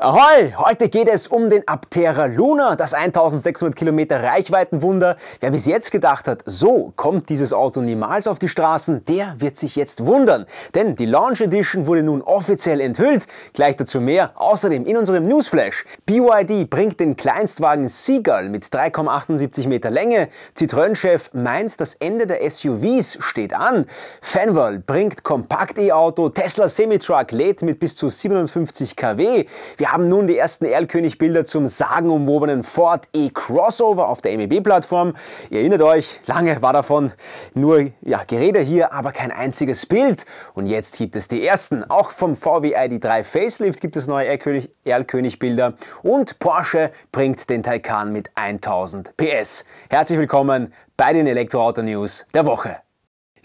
Ahoi! Heute geht es um den Aptera Luna, das 1600 Kilometer Reichweitenwunder. Wer bis jetzt gedacht hat, so kommt dieses Auto niemals auf die Straßen, der wird sich jetzt wundern. Denn die Launch Edition wurde nun offiziell enthüllt. Gleich dazu mehr. Außerdem in unserem Newsflash. BYD bringt den Kleinstwagen Seagull mit 3,78 Meter Länge. Citroën-Chef meint, das Ende der SUVs steht an. Fanwell bringt Kompakt-E-Auto. Tesla Semitruck lädt mit bis zu 57 kW. Wir haben nun die ersten Erlkönig-Bilder zum sagenumwobenen Ford E-Crossover auf der MEB-Plattform. Ihr erinnert euch, lange war davon nur ja, Gerede hier, aber kein einziges Bild. Und jetzt gibt es die ersten. Auch vom VW ID3 Facelift gibt es neue Erlkönig-Bilder. Und Porsche bringt den Taycan mit 1000 PS. Herzlich willkommen bei den Elektroauto-News der Woche.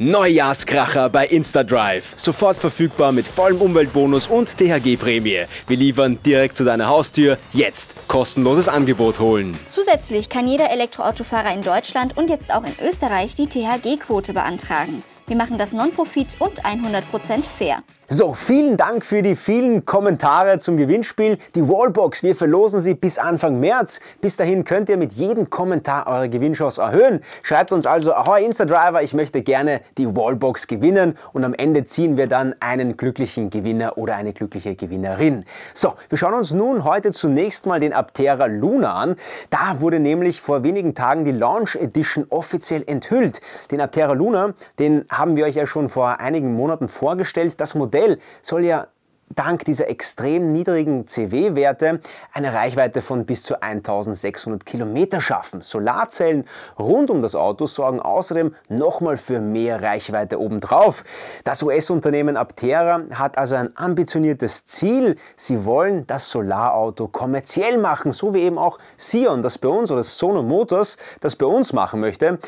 Neujahrskracher bei InstaDrive. Sofort verfügbar mit vollem Umweltbonus und THG-Prämie. Wir liefern direkt zu deiner Haustür. Jetzt kostenloses Angebot holen. Zusätzlich kann jeder Elektroautofahrer in Deutschland und jetzt auch in Österreich die THG-Quote beantragen. Wir machen das Non-Profit und 100% fair. So, vielen Dank für die vielen Kommentare zum Gewinnspiel. Die Wallbox, wir verlosen sie bis Anfang März. Bis dahin könnt ihr mit jedem Kommentar eure Gewinnchance erhöhen. Schreibt uns also, ahoi Instadriver, ich möchte gerne die Wallbox gewinnen und am Ende ziehen wir dann einen glücklichen Gewinner oder eine glückliche Gewinnerin. So, wir schauen uns nun heute zunächst mal den Aptera Luna an. Da wurde nämlich vor wenigen Tagen die Launch Edition offiziell enthüllt. Den Aptera Luna, den haben wir euch ja schon vor einigen Monaten vorgestellt. Das Modell Modell soll ja dank dieser extrem niedrigen CW-Werte eine Reichweite von bis zu 1600 Kilometer schaffen. Solarzellen rund um das Auto sorgen außerdem nochmal für mehr Reichweite obendrauf. Das US-Unternehmen Aptera hat also ein ambitioniertes Ziel. Sie wollen das Solarauto kommerziell machen, so wie eben auch Sion, das bei uns, oder Sono Motors, das bei uns machen möchte.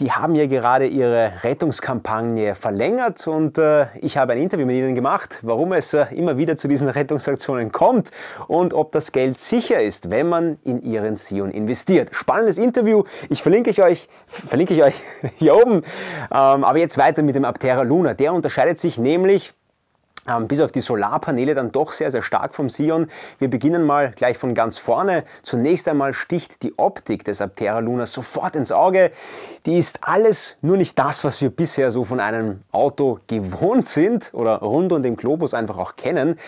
Die haben ja gerade ihre Rettungskampagne verlängert und äh, ich habe ein Interview mit ihnen gemacht, warum es äh, immer wieder zu diesen Rettungsaktionen kommt und ob das Geld sicher ist, wenn man in ihren Sion investiert. Spannendes Interview. Ich verlinke ich euch, verlinke ich euch hier oben. Ähm, aber jetzt weiter mit dem Aptera Luna. Der unterscheidet sich nämlich ähm, bis auf die Solarpaneele dann doch sehr, sehr stark vom Sion. Wir beginnen mal gleich von ganz vorne. Zunächst einmal sticht die Optik des Aptera Luna sofort ins Auge. Die ist alles nur nicht das, was wir bisher so von einem Auto gewohnt sind oder rund um den Globus einfach auch kennen.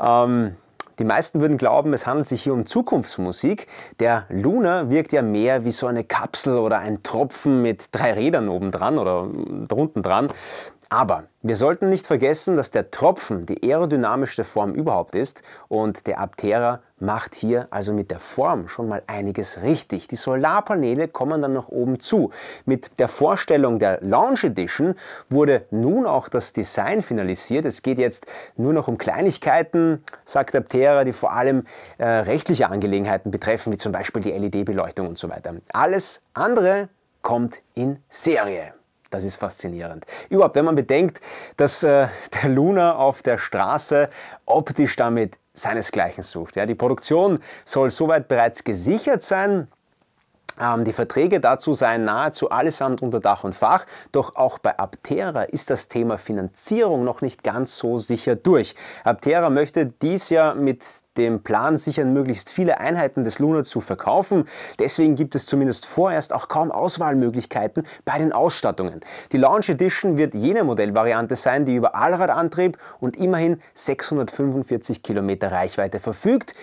Ähm, die meisten würden glauben, es handelt sich hier um Zukunftsmusik. Der Luna wirkt ja mehr wie so eine Kapsel oder ein Tropfen mit drei Rädern oben dran oder drunten dran. Aber wir sollten nicht vergessen, dass der Tropfen die aerodynamischste Form überhaupt ist und der Aptera macht hier also mit der Form schon mal einiges richtig. Die Solarpaneele kommen dann nach oben zu. Mit der Vorstellung der Launch Edition wurde nun auch das Design finalisiert. Es geht jetzt nur noch um Kleinigkeiten, sagt Aptera, die vor allem äh, rechtliche Angelegenheiten betreffen, wie zum Beispiel die LED-Beleuchtung und so weiter. Alles andere kommt in Serie. Das ist faszinierend. Überhaupt, wenn man bedenkt, dass äh, der Luna auf der Straße optisch damit seinesgleichen sucht. Ja, die Produktion soll soweit bereits gesichert sein. Ähm, die Verträge dazu seien nahezu allesamt unter Dach und Fach, doch auch bei Aptera ist das Thema Finanzierung noch nicht ganz so sicher durch. Aptera möchte dies ja mit dem Plan sichern, möglichst viele Einheiten des Luna zu verkaufen. Deswegen gibt es zumindest vorerst auch kaum Auswahlmöglichkeiten bei den Ausstattungen. Die Launch Edition wird jene Modellvariante sein, die über Allradantrieb und immerhin 645 Kilometer Reichweite verfügt,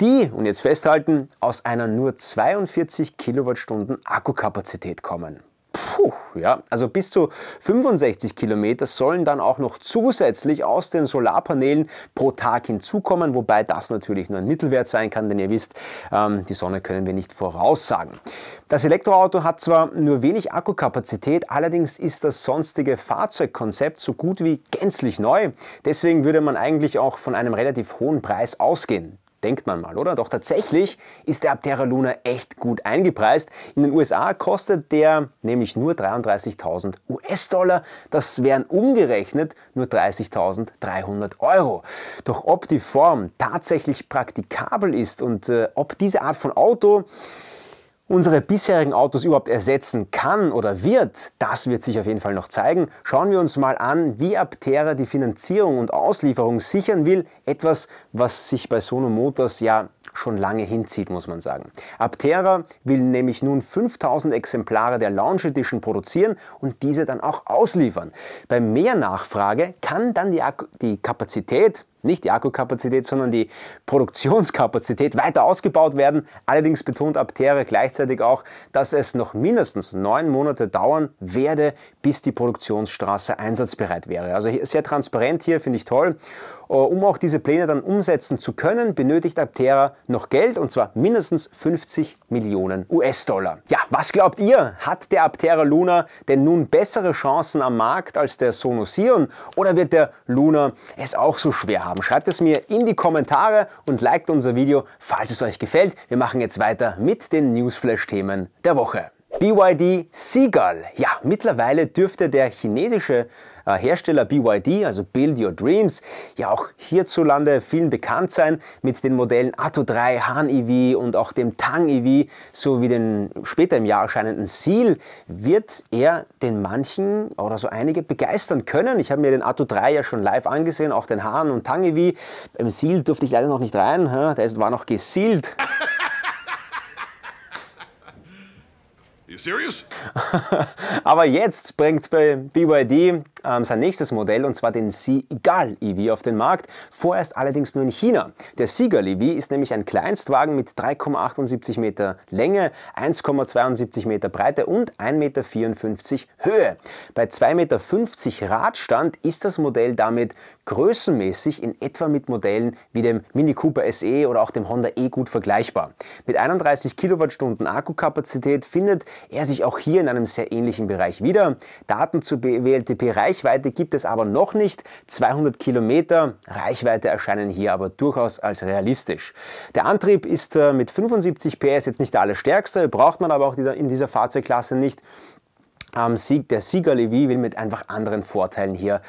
die, und jetzt festhalten, aus einer nur 42 Kilowattstunden Akkukapazität kommen. Puh, ja, also bis zu 65 Kilometer sollen dann auch noch zusätzlich aus den Solarpanelen pro Tag hinzukommen, wobei das natürlich nur ein Mittelwert sein kann, denn ihr wisst, ähm, die Sonne können wir nicht voraussagen. Das Elektroauto hat zwar nur wenig Akkukapazität, allerdings ist das sonstige Fahrzeugkonzept so gut wie gänzlich neu. Deswegen würde man eigentlich auch von einem relativ hohen Preis ausgehen. Denkt man mal, oder? Doch tatsächlich ist der Aptera Luna echt gut eingepreist. In den USA kostet der nämlich nur 33.000 US-Dollar. Das wären umgerechnet nur 30.300 Euro. Doch ob die Form tatsächlich praktikabel ist und äh, ob diese Art von Auto unsere bisherigen Autos überhaupt ersetzen kann oder wird, das wird sich auf jeden Fall noch zeigen. Schauen wir uns mal an, wie Aptera die Finanzierung und Auslieferung sichern will. Etwas, was sich bei Sono Motors ja schon lange hinzieht, muss man sagen. Aptera will nämlich nun 5000 Exemplare der Launch Edition produzieren und diese dann auch ausliefern. Bei mehr Nachfrage kann dann die, die Kapazität nicht die Akkukapazität, sondern die Produktionskapazität weiter ausgebaut werden. Allerdings betont Aptera gleichzeitig auch, dass es noch mindestens neun Monate dauern werde, bis die Produktionsstraße einsatzbereit wäre. Also sehr transparent hier, finde ich toll. Äh, um auch diese Pläne dann umsetzen zu können, benötigt Aptera noch Geld und zwar mindestens 50 Millionen US-Dollar. Ja, was glaubt ihr? Hat der Aptera Luna denn nun bessere Chancen am Markt als der Sonos Sion oder wird der Luna es auch so schwer haben? Schreibt es mir in die Kommentare und liked unser Video, falls es euch gefällt. Wir machen jetzt weiter mit den Newsflash-Themen der Woche. BYD Seagull. Ja, mittlerweile dürfte der chinesische äh, Hersteller BYD, also Build Your Dreams, ja auch hierzulande vielen bekannt sein mit den Modellen Atto 3, Han EV und auch dem Tang EV sowie den später im Jahr erscheinenden Seal wird er den manchen oder so einige begeistern können. Ich habe mir den Atto 3 ja schon live angesehen, auch den Han und Tang EV. Beim Seal durfte ich leider noch nicht rein, der war noch gesealt. Aber jetzt bringt bei BYD ähm, sein nächstes Modell und zwar den Seagull EV auf den Markt, vorerst allerdings nur in China. Der Seagull EV ist nämlich ein Kleinstwagen mit 3,78 Meter Länge, 1,72 Meter Breite und 1,54 Meter Höhe. Bei 2,50 Meter Radstand ist das Modell damit größenmäßig in etwa mit Modellen wie dem Mini Cooper SE oder auch dem Honda E gut vergleichbar. Mit 31 Kilowattstunden Akkukapazität findet er sich auch hier in einem sehr ähnlichen Bereich wieder. Daten zur WLTP-Reichweite gibt es aber noch nicht. 200 Kilometer Reichweite erscheinen hier aber durchaus als realistisch. Der Antrieb ist äh, mit 75 PS jetzt nicht der allerstärkste, braucht man aber auch in dieser Fahrzeugklasse nicht. der Sieger Levi will mit einfach anderen Vorteilen hier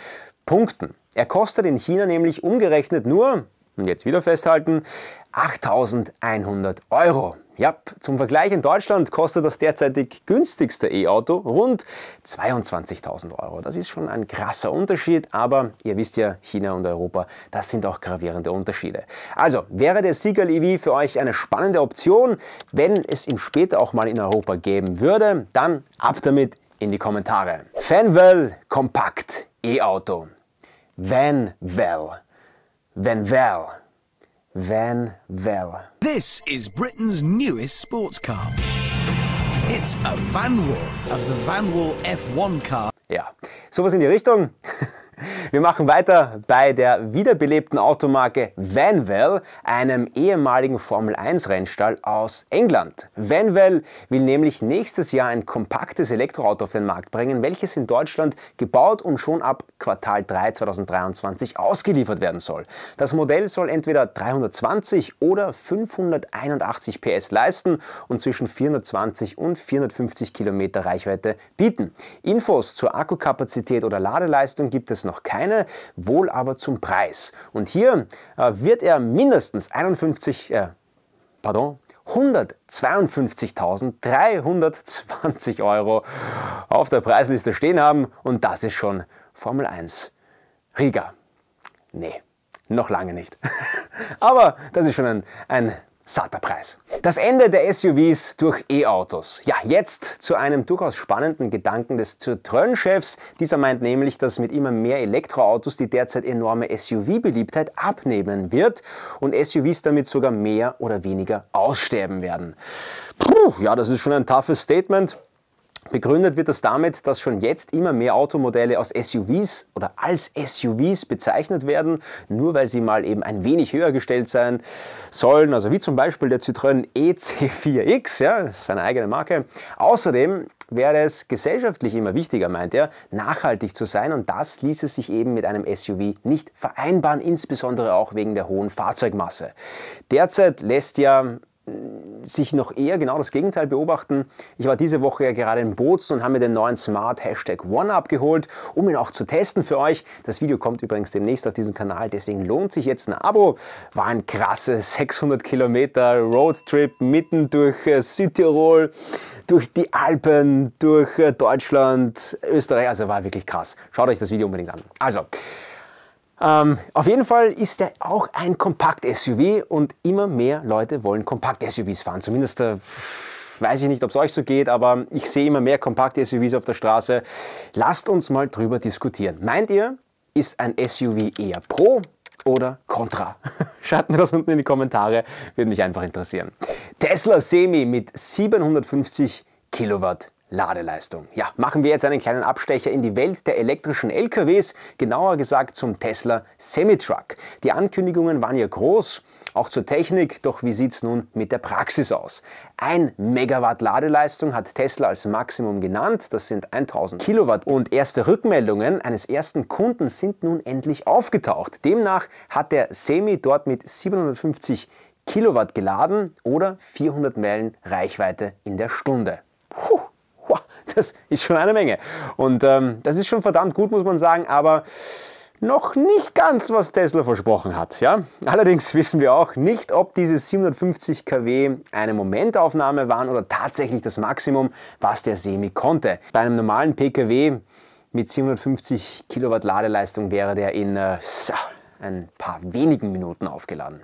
punkten. Er kostet in China nämlich umgerechnet nur, und jetzt wieder festhalten, 8100 Euro. Ja, zum Vergleich in Deutschland kostet das derzeitig günstigste E-Auto rund 22.000 Euro. Das ist schon ein krasser Unterschied, aber ihr wisst ja, China und Europa, das sind auch gravierende Unterschiede. Also, wäre der Seagull EV für euch eine spannende Option, wenn es ihn später auch mal in Europa geben würde, dann ab damit in die Kommentare. Fanwell Kompakt E-Auto. Vanwell. Vanwell. Van Vel. This is Britain's newest sports car. It's a Vanwall of the Vanwall F1 car. Ja, sowas in die Richtung. Wir machen weiter bei der wiederbelebten Automarke Vanwell, einem ehemaligen Formel 1 Rennstall aus England. Vanwell will nämlich nächstes Jahr ein kompaktes Elektroauto auf den Markt bringen, welches in Deutschland gebaut und schon ab Quartal 3 2023 ausgeliefert werden soll. Das Modell soll entweder 320 oder 581 PS leisten und zwischen 420 und 450 Kilometer Reichweite bieten. Infos zur Akkukapazität oder Ladeleistung gibt es noch keine, wohl aber zum Preis. Und hier äh, wird er mindestens 51, äh, pardon, 152.320 Euro auf der Preisliste stehen haben und das ist schon Formel 1. Riga. Nee, noch lange nicht. Aber das ist schon ein, ein satter Preis. Das Ende der SUVs durch E-Autos. Ja, jetzt zu einem durchaus spannenden Gedanken des Citroën-Chefs. Dieser meint nämlich, dass mit immer mehr Elektroautos die derzeit enorme SUV-Beliebtheit abnehmen wird und SUVs damit sogar mehr oder weniger aussterben werden. Puh, ja, das ist schon ein toughes Statement. Begründet wird das damit, dass schon jetzt immer mehr Automodelle aus SUVs oder als SUVs bezeichnet werden, nur weil sie mal eben ein wenig höher gestellt sein sollen, also wie zum Beispiel der Citroën EC4X, ja, seine eigene Marke. Außerdem wäre es gesellschaftlich immer wichtiger, meint er, nachhaltig zu sein und das ließe sich eben mit einem SUV nicht vereinbaren, insbesondere auch wegen der hohen Fahrzeugmasse. Derzeit lässt ja sich noch eher genau das Gegenteil beobachten. Ich war diese Woche ja gerade in Bozen und habe mir den neuen Smart Hashtag One abgeholt, um ihn auch zu testen für euch. Das Video kommt übrigens demnächst auf diesen Kanal, deswegen lohnt sich jetzt ein Abo. War ein krasses 600 Kilometer Roadtrip mitten durch äh, Südtirol, durch die Alpen, durch äh, Deutschland, Österreich. Also war wirklich krass. Schaut euch das Video unbedingt an. Also, ähm, auf jeden Fall ist er auch ein Kompakt-SUV und immer mehr Leute wollen Kompakt-SUVs fahren. Zumindest äh, weiß ich nicht, ob es euch so geht, aber ich sehe immer mehr Kompakt-SUVs auf der Straße. Lasst uns mal drüber diskutieren. Meint ihr, ist ein SUV eher Pro oder Contra? Schreibt mir das unten in die Kommentare, würde mich einfach interessieren. Tesla Semi mit 750 Kilowatt Ladeleistung. Ja, machen wir jetzt einen kleinen Abstecher in die Welt der elektrischen LKWs, genauer gesagt zum Tesla Semitruck. Die Ankündigungen waren ja groß, auch zur Technik, doch wie sieht es nun mit der Praxis aus? Ein Megawatt Ladeleistung hat Tesla als Maximum genannt, das sind 1000 Kilowatt und erste Rückmeldungen eines ersten Kunden sind nun endlich aufgetaucht. Demnach hat der Semi dort mit 750 Kilowatt geladen oder 400 Meilen Reichweite in der Stunde. Puh. Das ist schon eine Menge. Und ähm, das ist schon verdammt gut, muss man sagen, aber noch nicht ganz, was Tesla versprochen hat. Ja? Allerdings wissen wir auch nicht, ob diese 750 kW eine Momentaufnahme waren oder tatsächlich das Maximum, was der Semi konnte. Bei einem normalen PKW mit 750 Kilowatt Ladeleistung wäre der in äh, ein paar wenigen Minuten aufgeladen.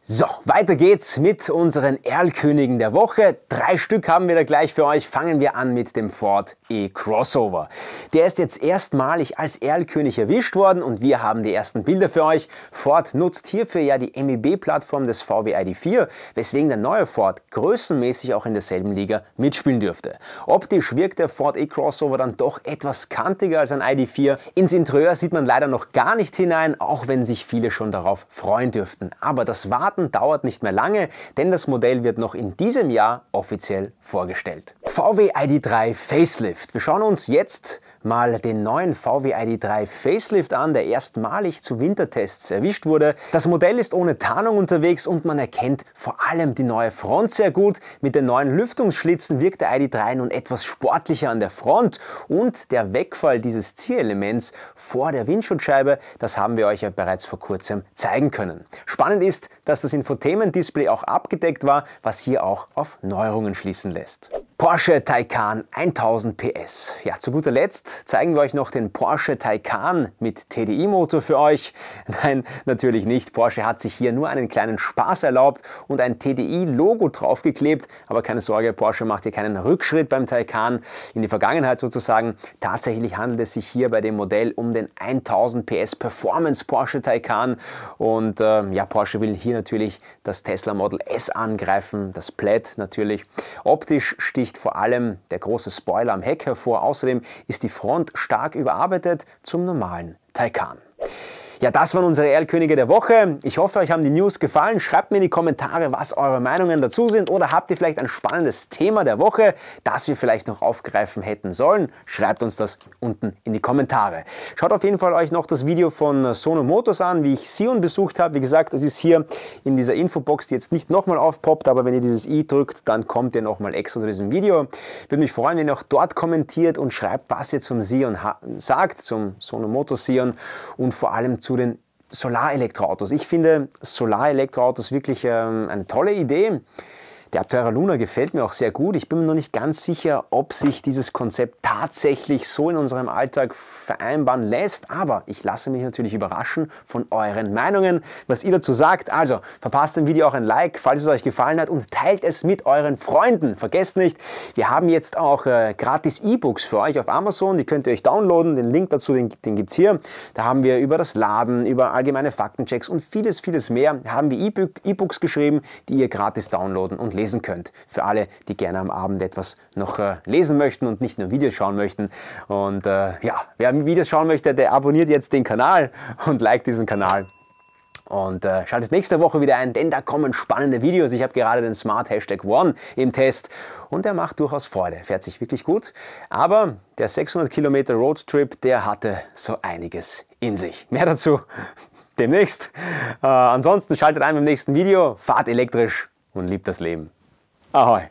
So, weiter geht's mit unseren Erlkönigen der Woche. Drei Stück haben wir da gleich für euch. Fangen wir an mit dem Ford E-Crossover. Der ist jetzt erstmalig als Erlkönig erwischt worden und wir haben die ersten Bilder für euch. Ford nutzt hierfür ja die MEB-Plattform des VW ID4, weswegen der neue Ford größenmäßig auch in derselben Liga mitspielen dürfte. Optisch wirkt der Ford E-Crossover dann doch etwas kantiger als ein ID4. Ins Interieur sieht man leider noch gar nicht hinein, auch wenn sich viele schon darauf freuen dürften. Aber das Warten Warten dauert nicht mehr lange, denn das Modell wird noch in diesem Jahr offiziell vorgestellt. VW ID3 Facelift. Wir schauen uns jetzt mal den neuen VW ID3 Facelift an, der erstmalig zu Wintertests erwischt wurde. Das Modell ist ohne Tarnung unterwegs und man erkennt vor allem die neue Front sehr gut. Mit den neuen Lüftungsschlitzen wirkt der ID3 nun etwas sportlicher an der Front und der Wegfall dieses Zierelements vor der Windschutzscheibe, das haben wir euch ja bereits vor kurzem zeigen können. Spannend ist, dass das Infotainment-Display auch abgedeckt war, was hier auch auf Neuerungen schließen lässt. Porsche Taycan 1000 PS. Ja, zu guter Letzt zeigen wir euch noch den Porsche Taycan mit TDI-Motor für euch. Nein, natürlich nicht. Porsche hat sich hier nur einen kleinen Spaß erlaubt und ein TDI-Logo draufgeklebt. Aber keine Sorge, Porsche macht hier keinen Rückschritt beim Taycan in die Vergangenheit sozusagen. Tatsächlich handelt es sich hier bei dem Modell um den 1000 PS Performance Porsche Taycan. Und äh, ja, Porsche will hier natürlich das Tesla Model S angreifen, das Plaid natürlich. Optisch sticht sticht vor allem der große Spoiler am Heck hervor. Außerdem ist die Front stark überarbeitet zum normalen Taycan. Ja, das waren unsere Erlkönige der Woche. Ich hoffe, euch haben die News gefallen. Schreibt mir in die Kommentare, was eure Meinungen dazu sind oder habt ihr vielleicht ein spannendes Thema der Woche, das wir vielleicht noch aufgreifen hätten sollen. Schreibt uns das unten in die Kommentare. Schaut auf jeden Fall euch noch das Video von Sono Motors an, wie ich Sion besucht habe. Wie gesagt, das ist hier in dieser Infobox, die jetzt nicht nochmal aufpoppt, aber wenn ihr dieses i drückt, dann kommt ihr nochmal extra zu diesem Video. Ich würde mich freuen, wenn ihr auch dort kommentiert und schreibt, was ihr zum Sion sagt, zum Sono Motors Sion und vor allem zu zu den Solarelektroautos. Ich finde Solarelektroautos wirklich ähm, eine tolle Idee. Der Aptera Luna gefällt mir auch sehr gut. Ich bin mir noch nicht ganz sicher, ob sich dieses Konzept tatsächlich so in unserem Alltag vereinbaren lässt, aber ich lasse mich natürlich überraschen von euren Meinungen, was ihr dazu sagt. Also verpasst dem Video auch ein Like, falls es euch gefallen hat und teilt es mit euren Freunden. Vergesst nicht, wir haben jetzt auch äh, gratis E-Books für euch auf Amazon, die könnt ihr euch downloaden. Den Link dazu, den, den gibt es hier. Da haben wir über das Laden, über allgemeine Faktenchecks und vieles, vieles mehr, haben wir E-Books geschrieben, die ihr gratis downloaden und lesen könnt. Für alle, die gerne am Abend etwas noch äh, lesen möchten und nicht nur Videos schauen möchten. Und äh, ja, wer Videos schauen möchte, der abonniert jetzt den Kanal und liked diesen Kanal. Und äh, schaltet nächste Woche wieder ein, denn da kommen spannende Videos. Ich habe gerade den Smart Hashtag One im Test und der macht durchaus Freude, fährt sich wirklich gut. Aber der 600 Kilometer Roadtrip, der hatte so einiges in sich. Mehr dazu demnächst. Äh, ansonsten schaltet ein beim nächsten Video, fahrt elektrisch und liebt das Leben. Ahoi!